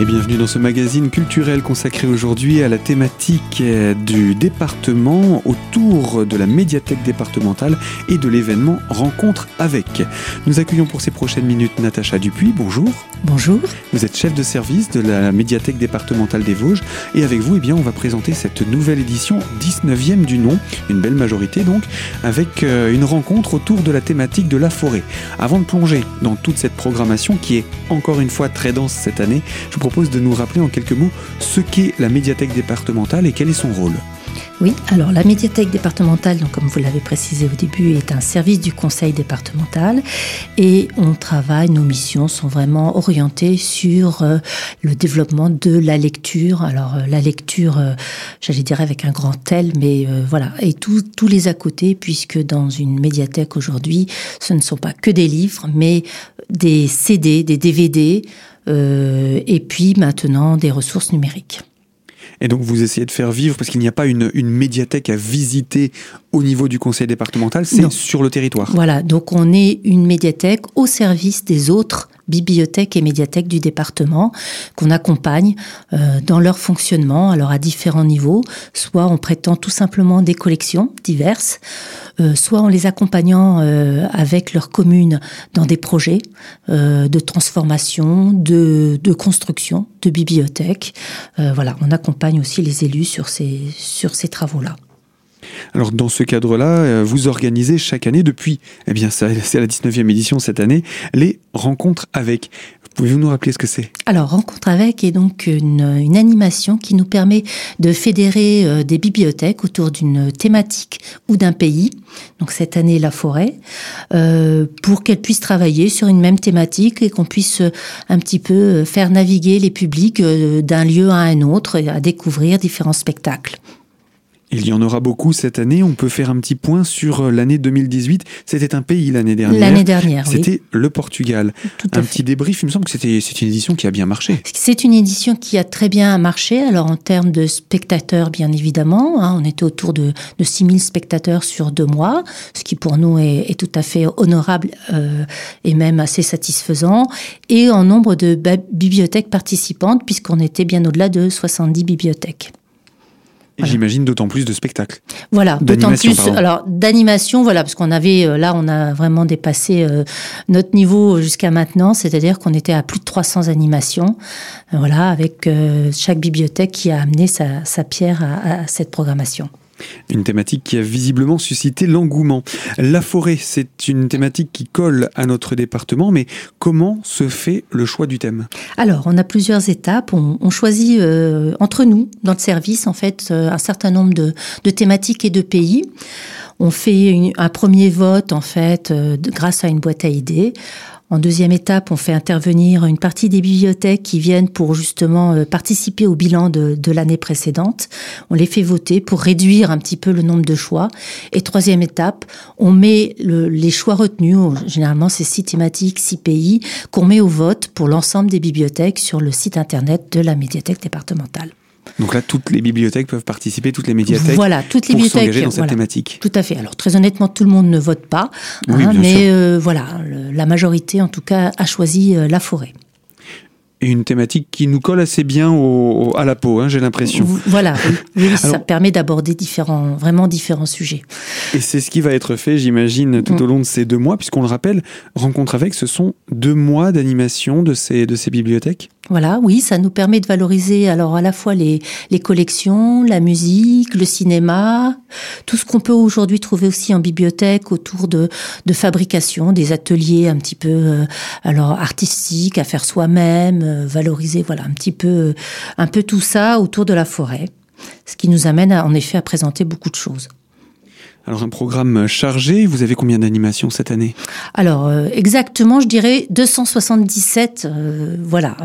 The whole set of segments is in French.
Et bienvenue dans ce magazine culturel consacré aujourd'hui à la thématique du département autour de la médiathèque départementale et de l'événement Rencontre avec. Nous accueillons pour ces prochaines minutes Natacha Dupuis. Bonjour. Bonjour. Vous êtes chef de service de la médiathèque départementale des Vosges et avec vous, eh bien, on va présenter cette nouvelle édition 19e du nom, une belle majorité donc, avec euh, une rencontre autour de la thématique de la forêt. Avant de plonger dans toute cette programmation qui est encore une fois très dense cette année, je vous propose de nous rappeler en quelques mots ce qu'est la médiathèque départementale et quel est son rôle. Oui, alors la médiathèque départementale, donc comme vous l'avez précisé au début, est un service du conseil départemental et on travaille, nos missions sont vraiment orientées sur euh, le développement de la lecture. Alors euh, la lecture, euh, j'allais dire avec un grand tel, mais voilà, et tous les à côté, puisque dans une médiathèque aujourd'hui, ce ne sont pas que des livres, mais des CD, des DVD, et puis maintenant des ressources numériques. Et donc vous essayez de faire vivre, parce qu'il n'y a pas une, une, médiathèque à visiter au niveau du conseil départemental, c'est sur le territoire. Voilà, donc on est une médiathèque au service des autres bibliothèques et médiathèques du département qu'on accompagne euh, dans leur fonctionnement, alors à différents niveaux, soit en prêtant tout simplement des collections diverses, euh, soit en les accompagnant euh, avec leurs communes dans des projets de transformation, de, de, construction de bibliothèques. voilà, on accompagne aussi les élus sur ces, sur ces travaux-là. Alors dans ce cadre-là, euh, vous organisez chaque année depuis, eh bien c'est la 19e édition cette année, les rencontres avec. Pouvez-vous nous rappeler ce que c'est? Alors, Rencontre avec est donc une, animation qui nous permet de fédérer euh, des bibliothèques autour d'une thématique ou d'un pays, donc cette année la forêt, euh, pour qu'elles puissent travailler sur une même thématique et qu'on puisse un petit peu faire naviguer les publics d'un lieu à un autre et à découvrir différents spectacles. Il y en aura beaucoup cette année. On peut faire un petit point sur euh, l'année 2018. C'était un pays l'année dernière. L'année dernière, C'était le Portugal. un petit débrief. Il me semble que c'était c'est une édition qui a bien marché. C'est une édition qui a très bien marché. Alors en termes de spectateurs, bien évidemment, hein, on était autour de, de 6000 spectateurs sur deux mois, ce qui pour nous est, tout à fait honorable euh, et même assez satisfaisant. Et en nombre de bibliothèques participantes, puisqu'on était bien au-delà de 70 bibliothèques. J'imagine d'autant plus de spectacles. Voilà, d'autant plus. Alors d'animation, voilà, parce qu'on avait euh, là, on a vraiment dépassé euh, notre niveau jusqu'à maintenant, c'est-à-dire qu'on était à plus de 300 animations, euh, voilà, avec chaque bibliothèque qui a amené sa, sa pierre à, à cette programmation. Une thématique qui a visiblement suscité l'engouement. La forêt, c'est une thématique qui colle à notre département, mais comment se fait le choix du thème? Alors, on a plusieurs étapes. On, choisit euh, entre nous, dans le service, en fait, euh, un certain nombre de, thématiques et de pays. On fait un premier vote, en fait, euh, grâce à une boîte à idées. En deuxième étape, on fait intervenir une partie des bibliothèques qui viennent pour justement euh, participer au bilan de, l'année précédente. On les fait voter pour réduire un petit peu le nombre de choix. Et troisième étape, on met les choix retenus, généralement c'est six thématiques, six pays, qu'on met au vote pour l'ensemble des bibliothèques sur le site internet de la médiathèque départementale. Donc là, toutes les bibliothèques peuvent participer, toutes les médiathèques. Voilà, toutes les pour bibliothèques dans cette thématique. Tout à fait. Alors très honnêtement, tout le monde ne vote pas, hein, mais euh, voilà, la majorité en tout cas a choisi euh, la forêt et une thématique qui nous colle assez bien au, à la peau, hein, j'ai l'impression. Voilà, oui, ça permet d'aborder différents, vraiment différents sujets. Et c'est ce qui va être fait, j'imagine, tout mm. au long de ces deux mois, puisqu'on le rappelle, Rencontre avec, ce sont deux mois d'animation de ces, de ces bibliothèques? Voilà, oui, ça nous permet de valoriser alors à la fois les, les collections, la musique, le cinéma, tout ce qu'on peut aujourd'hui trouver aussi en bibliothèque autour de, de fabrication, des ateliers un petit peu euh, alors artistiques à faire soi-même, euh, valoriser voilà un petit peu un peu tout ça autour de la forêt, ce qui nous amène en effet à présenter beaucoup de choses. Alors un programme chargé, vous avez combien d'animations cette année? Alors euh, exactement, je dirais 277, euh, voilà,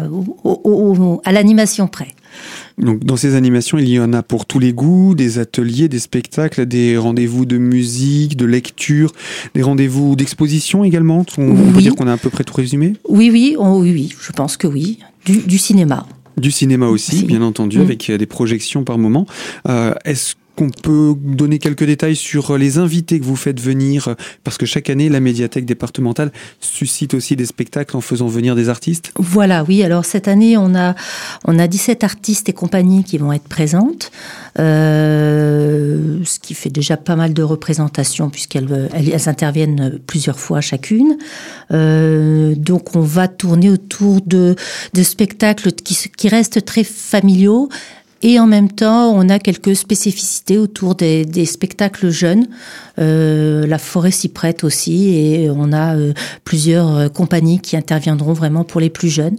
à l'animation près. Donc dans ces animations, il y en a pour tous les goûts, des ateliers, des spectacles, des rendez-vous de musique, de lecture, des rendez-vous d'exposition également. On, peut dire qu'on a à peu près tout résumé? Oui, oui, oui, oui, je pense que oui. Du, cinéma. Du cinéma aussi, bien entendu, mm. avec euh, des projections par moment. Est-ce qu'on peut donner quelques détails sur les invités que vous faites venir Parce que chaque année, la médiathèque départementale suscite aussi des spectacles en faisant venir des artistes. Voilà, oui. Alors cette année, on a, on a 17 artistes et compagnies qui vont être présentes, euh, ce qui fait déjà pas mal de représentations puisqu'elles elles, interviennent plusieurs fois chacune. Euh, donc on va tourner autour de, spectacles qui restent très familiaux et en même temps, on a quelques spécificités autour des, des spectacles jeunes. Euh, la forêt s'y prête aussi et on a euh, plusieurs euh, compagnies qui interviendront vraiment pour les plus jeunes.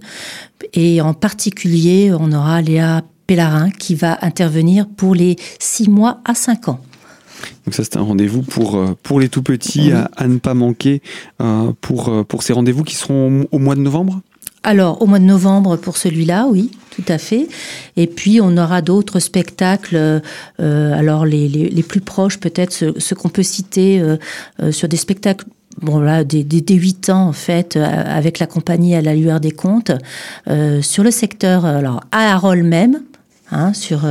Et en particulier, on aura Léa Pellarin qui va intervenir pour les 6 mois à 5 ans. Donc ça c'est un rendez-vous pour, pour les tout petits à, à, ne pas manquer pour, pour ces rendez-vous qui seront au mois de novembre? Alors, au mois de novembre pour celui-là, oui, tout à fait. Et puis, on aura d'autres spectacles. Euh, alors, les, plus proches, peut-être, ce, ce qu'on peut citer euh, euh, sur des spectacles bon là des, des, des 8 ans en fait avec la compagnie à la lueur des comptes sur le secteur alors à Harol même hein, sur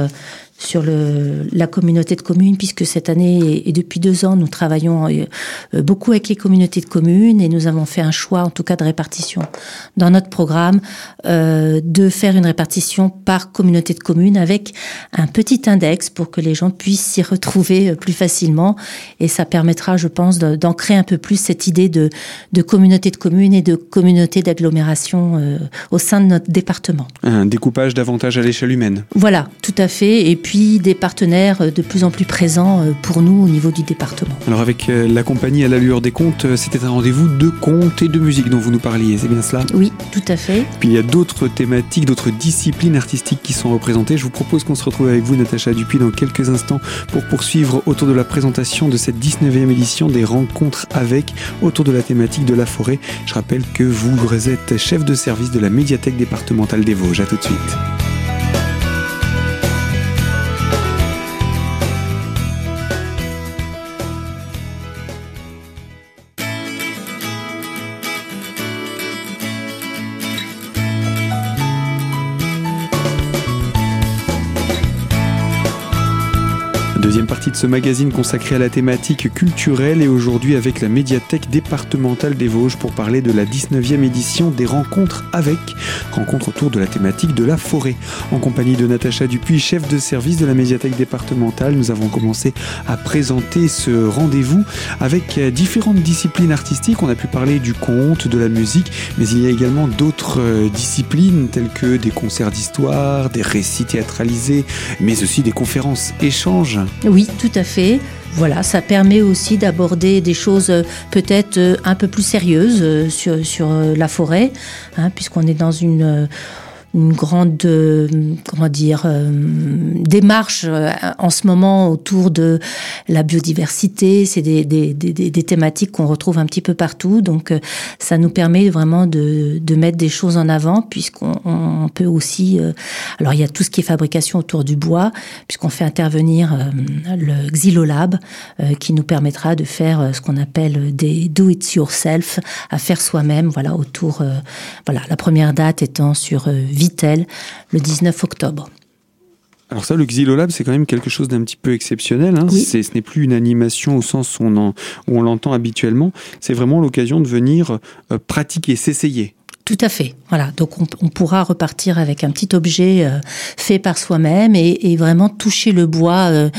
sur le, la communauté de communes, puisque cette année et depuis deux ans, nous travaillons euh, beaucoup avec les communautés de communes et nous avons fait un choix, en tout cas de répartition dans notre programme, euh, de faire une répartition par communauté de communes avec un petit index pour que les gens puissent s'y retrouver euh, plus facilement. Et ça permettra, je pense, d'ancrer un peu plus cette idée de, de communauté de communes et de communauté d'agglomération euh, au sein de notre département. Un découpage davantage à l'échelle humaine. Voilà, tout à fait. Et puis, puis des partenaires de plus en plus présents euh, pour nous au niveau du département. Alors avec euh, la compagnie à la lueur des comptes, euh, c'était un rendez-vous de contes et de musique dont vous nous parliez, c'est bien cela? Oui, tout à fait. Puis il y a d'autres thématiques, d'autres disciplines artistiques qui sont représentées. Je vous propose qu'on se retrouve avec vous, Natacha Dupuis, dans quelques instants pour poursuivre autour de la présentation de cette 19e édition des rencontres avec, autour de la thématique de la forêt. Je rappelle que vous êtes chef de service de la médiathèque départementale des Vosges. À tout de suite. De ce magazine consacré à la thématique culturelle et aujourd'hui avec la médiathèque départementale des Vosges pour parler de la 19e édition des rencontres avec, rencontres autour de la thématique de la forêt. En compagnie de Natacha Dupuis, chef de service de la médiathèque départementale, nous avons commencé à présenter ce rendez-vous avec différentes disciplines artistiques. On a pu parler du conte, de la musique, mais il y a également d'autres disciplines telles que des concerts d'histoire, des récits théâtralisés, mais aussi des conférences échanges. Oui, tout à fait. Voilà, ça permet aussi d'aborder des choses peut-être un peu plus sérieuses sur, sur la forêt, hein, puisqu'on est dans une une grande euh, comment dire euh, démarche euh, en ce moment autour de la biodiversité. C'est des, des, des, des thématiques qu'on retrouve un petit peu partout. Donc euh, ça nous permet vraiment de, de mettre des choses en avant puisqu'on on peut aussi alors il y a tout ce qui est fabrication autour du bois puisqu'on fait intervenir le xylolab qui nous permettra de faire ce qu'on appelle des do it yourself à faire soi-même voilà autour voilà la première date étant sur Vitel le 19 octobre. Alors ça, le Xylolab, c'est quand même quelque chose d'un petit peu exceptionnel. Hein. Oui. Ce n'est plus une animation au sens où on, en, où on l'entend habituellement. C'est vraiment l'occasion de venir euh, pratiquer, s'essayer. Tout à fait. Voilà. Donc on, on, pourra repartir avec un petit objet euh, fait par soi-même et, et, vraiment toucher le bois euh,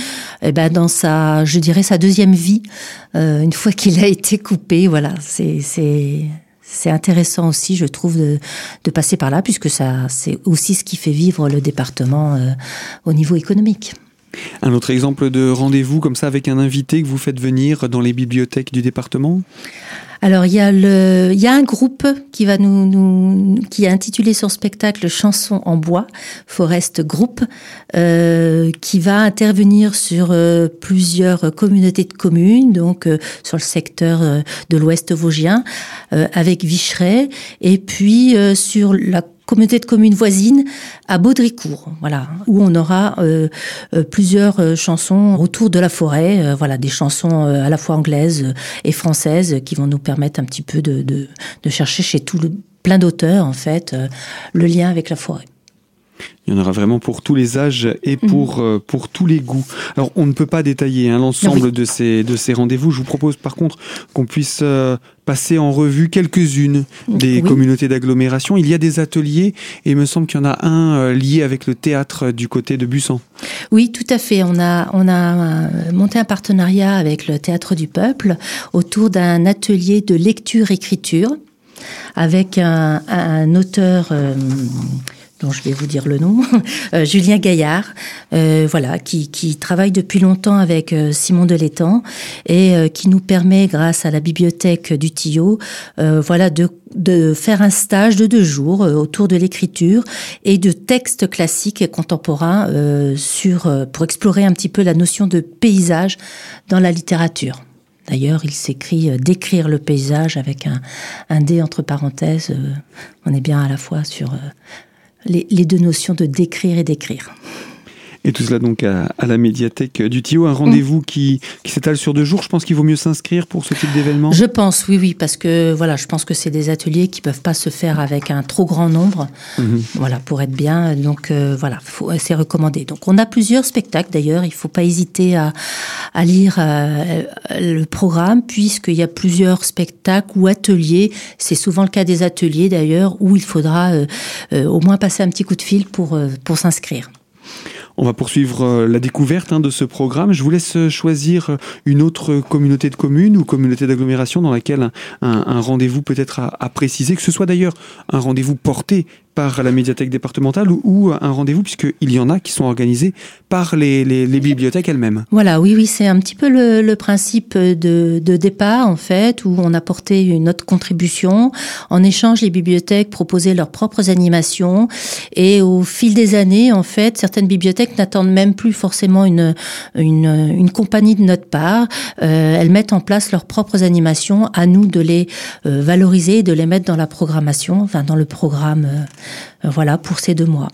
eh ben dans sa, je dirais, sa deuxième vie euh, une fois qu'il a été coupé. Voilà. C'est c'est intéressant aussi, je trouve, de, de passer par là, puisque ça, c'est aussi ce qui fait vivre le département euh, au niveau économique. Un autre exemple de rendez-vous comme ça avec un invité que vous faites venir dans les bibliothèques du département? Alors il y a le il y a un groupe qui va nous, nous qui a intitulé son spectacle Chansons en bois Forest Group euh, qui va intervenir sur euh, plusieurs communautés de communes donc euh, sur le secteur de l'ouest vosgien avec Vicheret et puis sur la communauté de communes voisines à Baudricourt, voilà, où on aura euh, euh, plusieurs euh, chansons autour de la forêt, voilà, des chansons à la fois anglaises et françaises qui vont nous permettre un petit peu de, de, chercher chez tout le plein d'auteurs en fait le lien avec la forêt. Il y en aura vraiment pour tous les âges et mhm. pour, euh, pour tous les goûts. Alors, on ne peut pas détailler hein, l'ensemble de ces, de ces rendez-vous. Je vous propose par contre qu'on puisse euh, passer en revue quelques-unes des communautés d'agglomération. Il y a des ateliers et il me semble qu'il y en a un euh, lié avec le théâtre du côté de Bussan. Oui, tout à fait. On a, on a monté un partenariat avec le Théâtre du Peuple autour d'un atelier de lecture-écriture avec un, un auteur dont je vais vous dire le nom, euh, Julien Gaillard, euh, voilà, qui, travaille depuis longtemps avec euh, Simon Delétang et qui nous permet, grâce à la bibliothèque du Tillot, voilà, de, de faire un stage de deux jours autour de l'écriture et de textes classiques et contemporains sur, pour explorer un petit peu la notion de paysage dans la littérature. D'ailleurs, il s'écrit d'écrire le paysage avec un, un D entre parenthèses. on est bien à la fois sur les, deux notions de décrire et d'écrire. Et tout cela donc à, la médiathèque du Tio, un rendez-vous qui, s'étale sur deux jours. Je pense qu'il vaut mieux s'inscrire pour ce type d'événement. Je pense, oui, oui, parce que voilà, je pense que c'est des ateliers qui peuvent pas se faire avec un trop grand nombre. Mhm. Voilà, pour être bien. Donc euh, voilà, c'est recommandé. Donc on a plusieurs spectacles d'ailleurs. Il faut pas hésiter à, lire euh, le programme puisqu'il y a plusieurs spectacles ou ateliers. C'est souvent le cas des ateliers d'ailleurs où il faudra euh, au moins passer un petit coup de fil pour pour s'inscrire. On va poursuivre euh, la découverte hein, de ce programme. Je vous laisse choisir une autre communauté de communes ou communauté d'agglomération dans laquelle un, rendez-vous peut être à, préciser, que ce soit d'ailleurs un rendez-vous porté par la médiathèque départementale ou, un rendez-vous, puisqu'il y en a qui sont organisés par les, bibliothèques elles-mêmes. Voilà, oui, oui, c'est un petit peu le, principe de, départ, en fait, où on apportait une autre contribution. En échange, les bibliothèques proposaient leurs propres animations. Et au fil des années, en fait, certaines bibliothèques n'attendent même plus forcément une, une, compagnie de notre part. Euh, elles mettent en place leurs propres animations. À nous de les euh, valoriser, de les mettre dans la programmation, enfin, dans le programme. Euh, voilà, pour ces deux mois.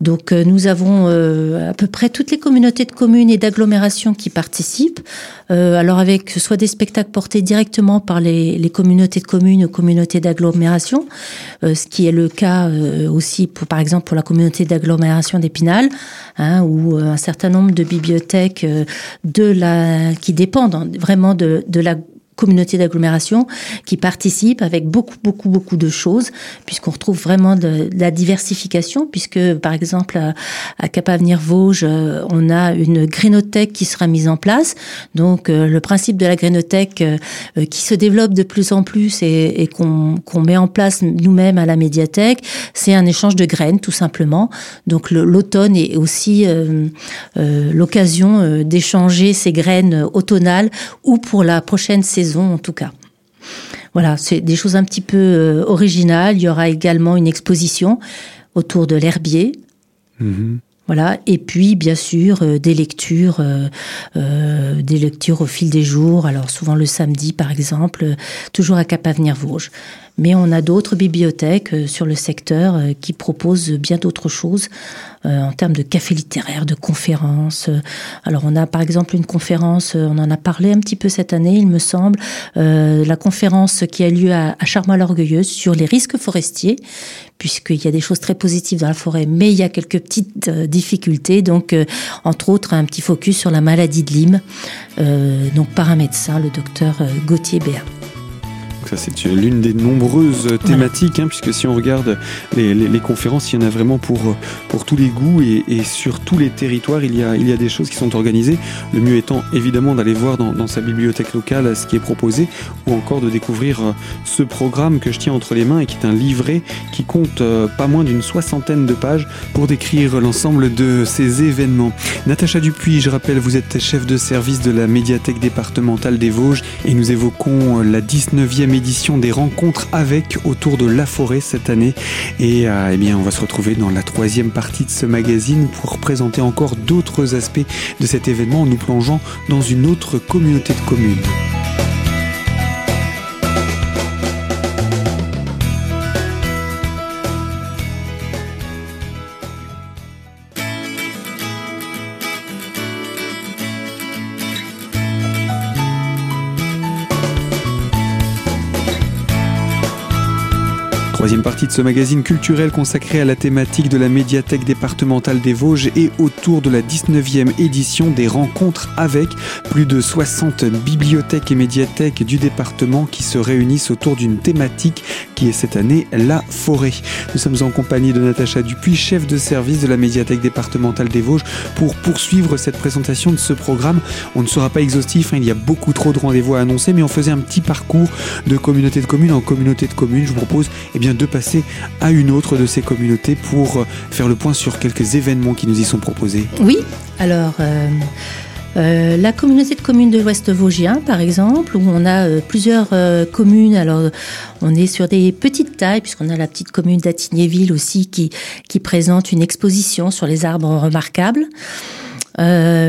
Donc euh, nous avons euh, à peu près toutes les communautés de communes et d'agglomérations qui participent. alors avec soit des spectacles portés directement par les, communautés de communes ou communautés d'agglomération, ce qui est le cas aussi pour par exemple pour la communauté d'agglomération d'Épinal, hein, où un certain nombre de bibliothèques de la qui dépendent vraiment de la communauté d'agglomération qui participe avec beaucoup, beaucoup, beaucoup de choses, puisqu'on retrouve vraiment de, la diversification, puisque par exemple à, Cap Avenir Vosges, euh, on a une grénothèque qui sera mise en place. Donc euh, le principe de la grénothèque euh, qui se développe de plus en plus et qu'on met en place nous-mêmes à la médiathèque, c'est un échange de graines tout simplement. Donc l'automne est aussi l'occasion d'échanger ces graines automnales ou pour la prochaine saison en tout cas. Voilà, c'est des choses un petit peu euh, originales. Il y aura également une exposition autour de l'herbier. Mhm. Voilà, et puis bien sûr euh, des lectures, euh, des lectures au fil des jours. Alors souvent le samedi par exemple, toujours à Cap Avenir Vosges. Mais on a d'autres bibliothèques sur le secteur qui proposent bien d'autres choses euh, en termes de café littéraire, de conférences. Alors on a par exemple une conférence, euh, on en a parlé un petit peu cette année, il me semble, euh, la conférence qui a lieu à, à Charmois-l'Orgueilleuse sur les risques forestiers, puisqu'il y a des choses très positives dans la forêt, mais il y a quelques petites difficultés. Donc, entre autres, un petit focus sur la maladie de Lyme, donc par un médecin, le docteur Gauthier Béat ça, c'est l'une des nombreuses thématiques, hein, puisque si on regarde les, conférences, il y en a vraiment pour, pour tous les goûts et, sur tous les territoires, il y, a, il y a des choses qui sont organisées. Le mieux étant évidemment d'aller voir dans, sa bibliothèque locale ce qui est proposé, ou encore de découvrir euh, ce programme que je tiens entre les mains et qui est un livret qui compte euh, pas moins d'une soixantaine de pages pour décrire l'ensemble de ces événements. Natacha Dupuis, je rappelle, vous êtes chef de service de la médiathèque départementale des Vosges et nous évoquons la 19e édition des rencontres avec autour de la forêt cette année. Et euh, eh bien, on va se retrouver dans la troisième partie de ce magazine pour présenter encore d'autres aspects de cet événement en nous plongeant dans une autre communauté de communes. Troisième partie de ce magazine culturel consacré à la thématique de la médiathèque départementale des Vosges et autour de la 19e édition des rencontres avec plus de 60 bibliothèques et médiathèques du département qui se réunissent autour d'une thématique qui est cette année la forêt. Nous sommes en compagnie de Natacha Dupuis, chef de service de la médiathèque départementale des Vosges, pour poursuivre cette présentation de ce programme. On ne sera pas exhaustif, hein, il y a beaucoup trop de rendez-vous à annoncer, mais on faisait un petit parcours de communauté de communes en communauté de communes. Je vous propose eh bien, de passer à une autre de ces communautés pour euh, faire le point sur quelques événements qui nous y sont proposés. Oui, alors... Euh, euh, la communauté de communes de l'Ouest Vosgien, par exemple, où on a plusieurs communes. Alors, on est sur des petites tailles, puisqu'on a la petite commune d'Attignéville aussi qui, qui présente une exposition sur les arbres remarquables,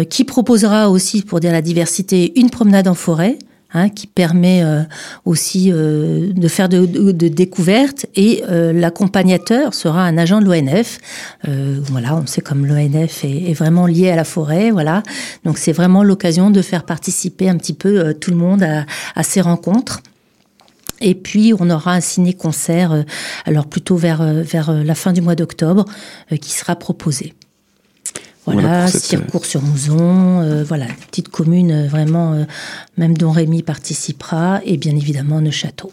qui proposera aussi, pour dire la diversité, une promenade en forêt. Hein, qui permet euh, aussi euh, de faire de, découvertes. Et euh, l'accompagnateur sera un agent de l'ONF. voilà, on sait comme l'ONF est, est, vraiment lié à la forêt. Voilà, donc c'est vraiment l'occasion de faire participer un petit peu tout le monde à, à ces rencontres. Et puis on aura un ciné-concert, alors plutôt vers, vers la fin du mois d'octobre, qui sera proposé. Voilà, Circourt euh, sur Mouzon, euh, voilà, petite commune euh, vraiment, même dont Rémi participera, et bien évidemment Neuchâteau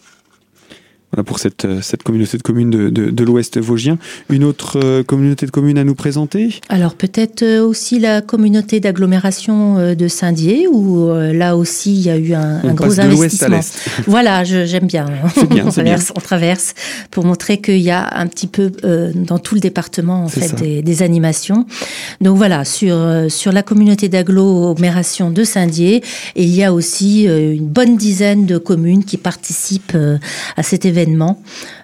pour cette, euh, cette communauté de communes de, de, de l'Ouest vosgien. Une autre euh, communauté de communes à nous présenter? Alors peut-être euh, aussi la communauté d'agglomération de Saint-Dié, où là aussi il y a eu un, un gros investissement. À voilà, j'aime bien. bien, on, traverse, on traverse pour montrer qu'il y a un petit peu dans tout le département en fait des, des, animations. Donc voilà, sur, sur la communauté d'agglomération de Saint-Dié, il y a aussi une bonne dizaine de communes qui participent à cet événement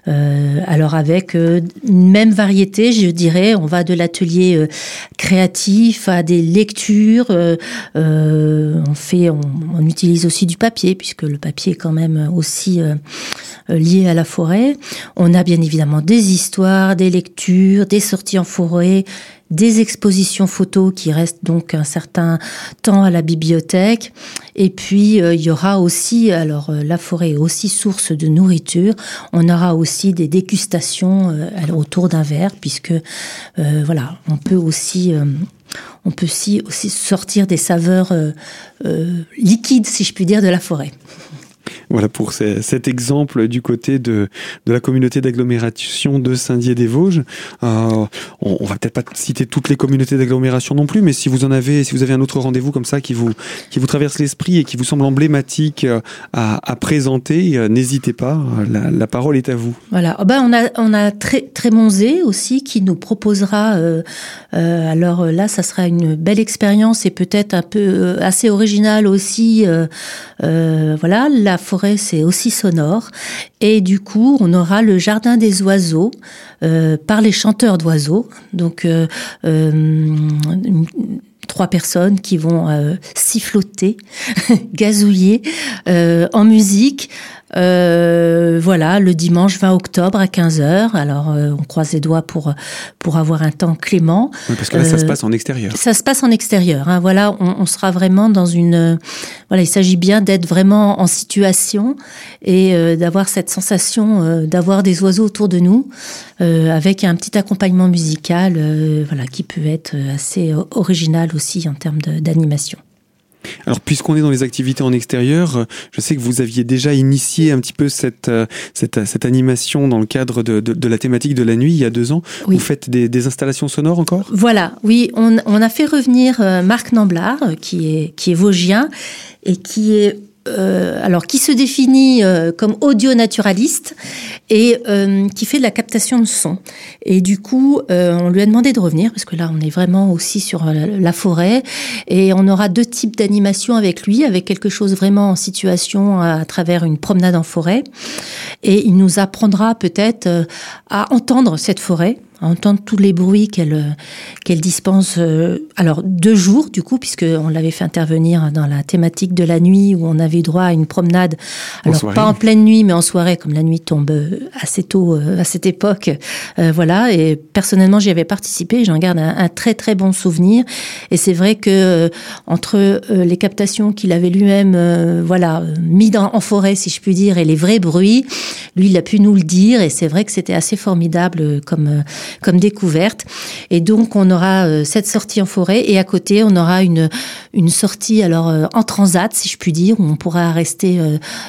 euh, alors avec euh, une même variété, je dirais, on va de l'atelier euh, créatif à des lectures. on on, utilise aussi du papier puisque le papier est quand même aussi lié à la forêt. On a bien évidemment des histoires, des lectures, des sorties en forêt des expositions photos qui restent donc un certain temps à la bibliothèque. Et puis euh, il y aura aussi, alors euh, la forêt est aussi source de nourriture. On aura aussi des dégustations euh, autour d'un verre, puisque voilà, on peut aussi on peut aussi, aussi sortir des saveurs liquides, si je puis dire, de la forêt. Voilà pour cet exemple du côté de, de la communauté d'agglomération de Saint-Dié-des-Vosges. Euh, on, on, va peut-être pas citer toutes les communautés d'agglomération non plus, mais si vous en avez, si vous avez un autre rendez-vous comme ça qui vous, qui vous traverse l'esprit et qui vous semble emblématique euh, à, à présenter, euh, n'hésitez pas. La, parole est à vous. Voilà. Oh ben on a, on a très, Trémonzé aussi qui nous proposera. Alors là, ça sera une belle expérience et peut-être un peu assez originale aussi. voilà, c'est aussi sonore. Et du coup, on aura le jardin des oiseaux euh, par les chanteurs d'oiseaux. Donc, euh, euh, trois personnes qui vont siffloter, gazouiller en musique. Euh, voilà, le dimanche 20 octobre à 15h. Alors, euh, on croise les doigts pour, pour avoir un temps clément. parce que là, ça se euh, passe en extérieur. Ça se passe en extérieur. Hein, voilà, on, on, sera vraiment dans une... Voilà, il s'agit bien d'être vraiment en situation et d'avoir cette sensation d'avoir des oiseaux autour de nous avec un petit accompagnement musical voilà, qui peut être assez original aussi en termes d'animation. Alors, puisqu'on est dans les activités en extérieur, euh, je sais que vous aviez déjà initié un petit peu cette, euh, cette, cette animation dans le cadre de, de, de, la thématique de la nuit il y a deux ans. Oui. Vous faites des, des, installations sonores encore? Voilà, oui, on, on, a fait revenir euh, Marc Namblard, qui est, qui est vosgien et qui est euh, alors qui se définit euh, comme audio naturaliste et euh, qui fait de la captation de son. Et du coup, euh, on lui a demandé de revenir parce que là, on est vraiment aussi sur la, la forêt et on aura deux types d'animation avec lui, avec quelque chose vraiment en situation à, à, travers une promenade en forêt. Et il nous apprendra peut-être euh, à entendre cette forêt entendre tous les bruits qu'elle qu'elle dispense. Euh, alors deux jours du coup, puisque on l'avait fait intervenir dans la thématique de la nuit où on avait droit à une promenade. Alors pas en pleine nuit, mais en soirée, comme la nuit tombe euh, assez tôt euh, à cette époque. voilà. Et personnellement, j'y avais participé. J'en garde un, très très bon souvenir. Et c'est vrai que entre les captations qu'il avait lui-même, voilà, mis dans, en forêt, si je puis dire, et les vrais bruits, lui, il a pu nous le dire. Et c'est vrai que c'était assez formidable comme comme découverte. Et donc, on aura euh, cette sortie en forêt et à côté, on aura une, une sortie alors euh, en transat, si je puis dire, où on pourra rester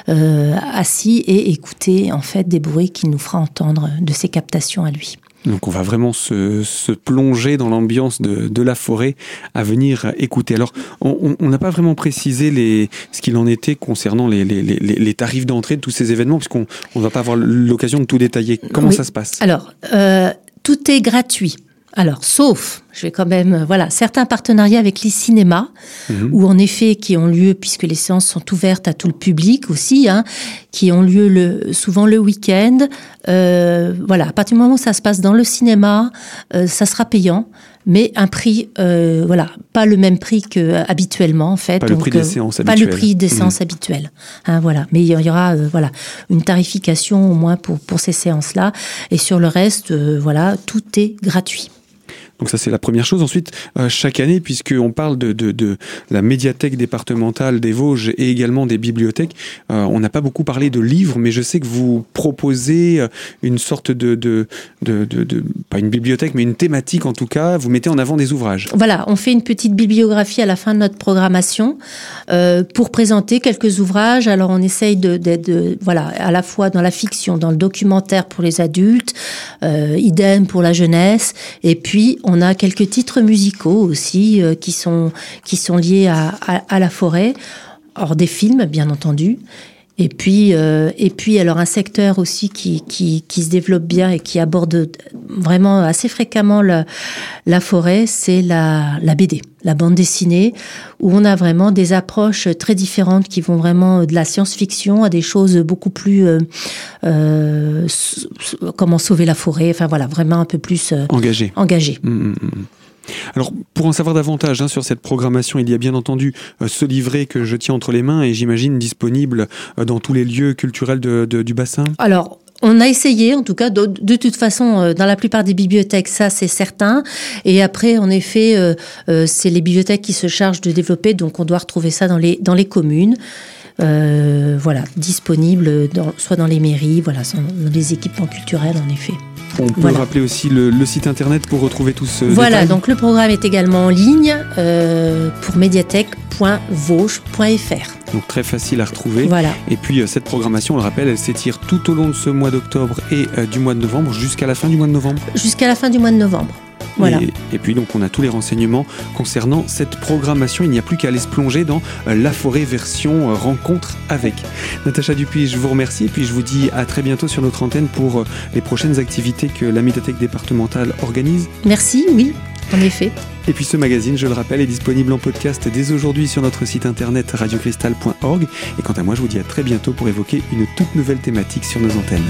euh, assis et écouter en fait des bruits qu'il nous fera entendre de ses captations à lui. Donc on va vraiment se, se plonger dans l'ambiance de, de, la forêt à venir écouter. Alors on n'a pas vraiment précisé les, ce qu'il en était concernant les, les, les, les tarifs d'entrée de tous ces événements, puisqu'on ne va pas avoir l'occasion de tout détailler. Comment ça se passe? Alors, tout est gratuit. Alors, sauf, je vais quand même, voilà, certains partenariats avec les cinémas, mhm. ou en effet, qui ont lieu, puisque les séances sont ouvertes à tout le public aussi, hein, qui ont lieu le, souvent le week-end. Euh, voilà, à partir du moment où ça se passe dans le cinéma, euh, ça sera payant mais un prix, euh, voilà, pas le même prix que euh, en fait. Pas le prix des séances habituelles. Pas le prix des mmh. séances habituelles, hein, voilà. Mais il y aura, euh, voilà, une tarification au moins pour pour ces séances-là, et sur le reste, voilà, tout est gratuit. Donc ça c'est la première chose. Ensuite, euh, chaque année, puisqu'on parle de, la médiathèque départementale des Vosges et également des bibliothèques, euh, on n'a pas beaucoup parlé de livres, mais je sais que vous proposez euh, une sorte de, de, de, pas une bibliothèque, mais une thématique en tout cas. Vous mettez en avant des ouvrages. Voilà, on fait une petite bibliographie à la fin de notre programmation pour présenter quelques ouvrages. Alors on essaye de, voilà, à la fois dans la fiction, dans le documentaire pour les adultes, idem pour la jeunesse, et puis on a quelques titres musicaux aussi euh, qui, sont, liés à, la forêt, hors des films, bien entendu. Et puis, euh, et puis alors un secteur aussi qui, qui, qui, se développe bien et qui aborde vraiment assez fréquemment la, la forêt, c'est la, la BD, la bande dessinée, où on a vraiment des approches très différentes qui vont vraiment de la science-fiction à des choses beaucoup plus euh, euh comment sauver la forêt, enfin voilà, vraiment un peu plus engagé. engagé. Mmh, mmh, mmh. Alors, pour en savoir davantage hein, sur cette programmation, il y a bien entendu euh, ce livret que je tiens entre les mains et j'imagine disponible euh, dans tous les lieux culturels du bassin. Alors, on a essayé, en tout cas, de, toute façon, euh, dans la plupart des bibliothèques, ça c'est certain. Et après, en effet, c'est les bibliothèques qui se chargent de développer, donc on doit retrouver ça dans les, dans les communes. voilà, disponible soit dans les mairies, voilà, dans les équipements culturels, en effet. On peut rappeler aussi le, site internet pour retrouver tout ce. Voilà, donc le programme est également en ligne euh, pour médiathèque.vauge.fr. Donc très facile à retrouver. Voilà. Et puis euh, cette programmation, on le rappelle, elle s'étire tout au long de ce mois d'octobre et euh, du mois de novembre jusqu'à la fin du mois de novembre. Jusqu'à la fin du mois de novembre. Et, puis donc on a tous les renseignements concernant cette programmation. Il n'y a plus qu'à aller se plonger dans euh, la forêt version euh, rencontre avec. Natacha Dupuis, je vous remercie et puis je vous dis à très bientôt sur notre antenne pour euh, les prochaines activités que la médiathèque départementale organise. Merci, oui, en effet. Et puis ce magazine, je le rappelle, est disponible en podcast dès aujourd'hui sur notre site internet radiocristal.org. Et quant à moi, je vous dis à très bientôt pour évoquer une toute nouvelle thématique sur nos antennes.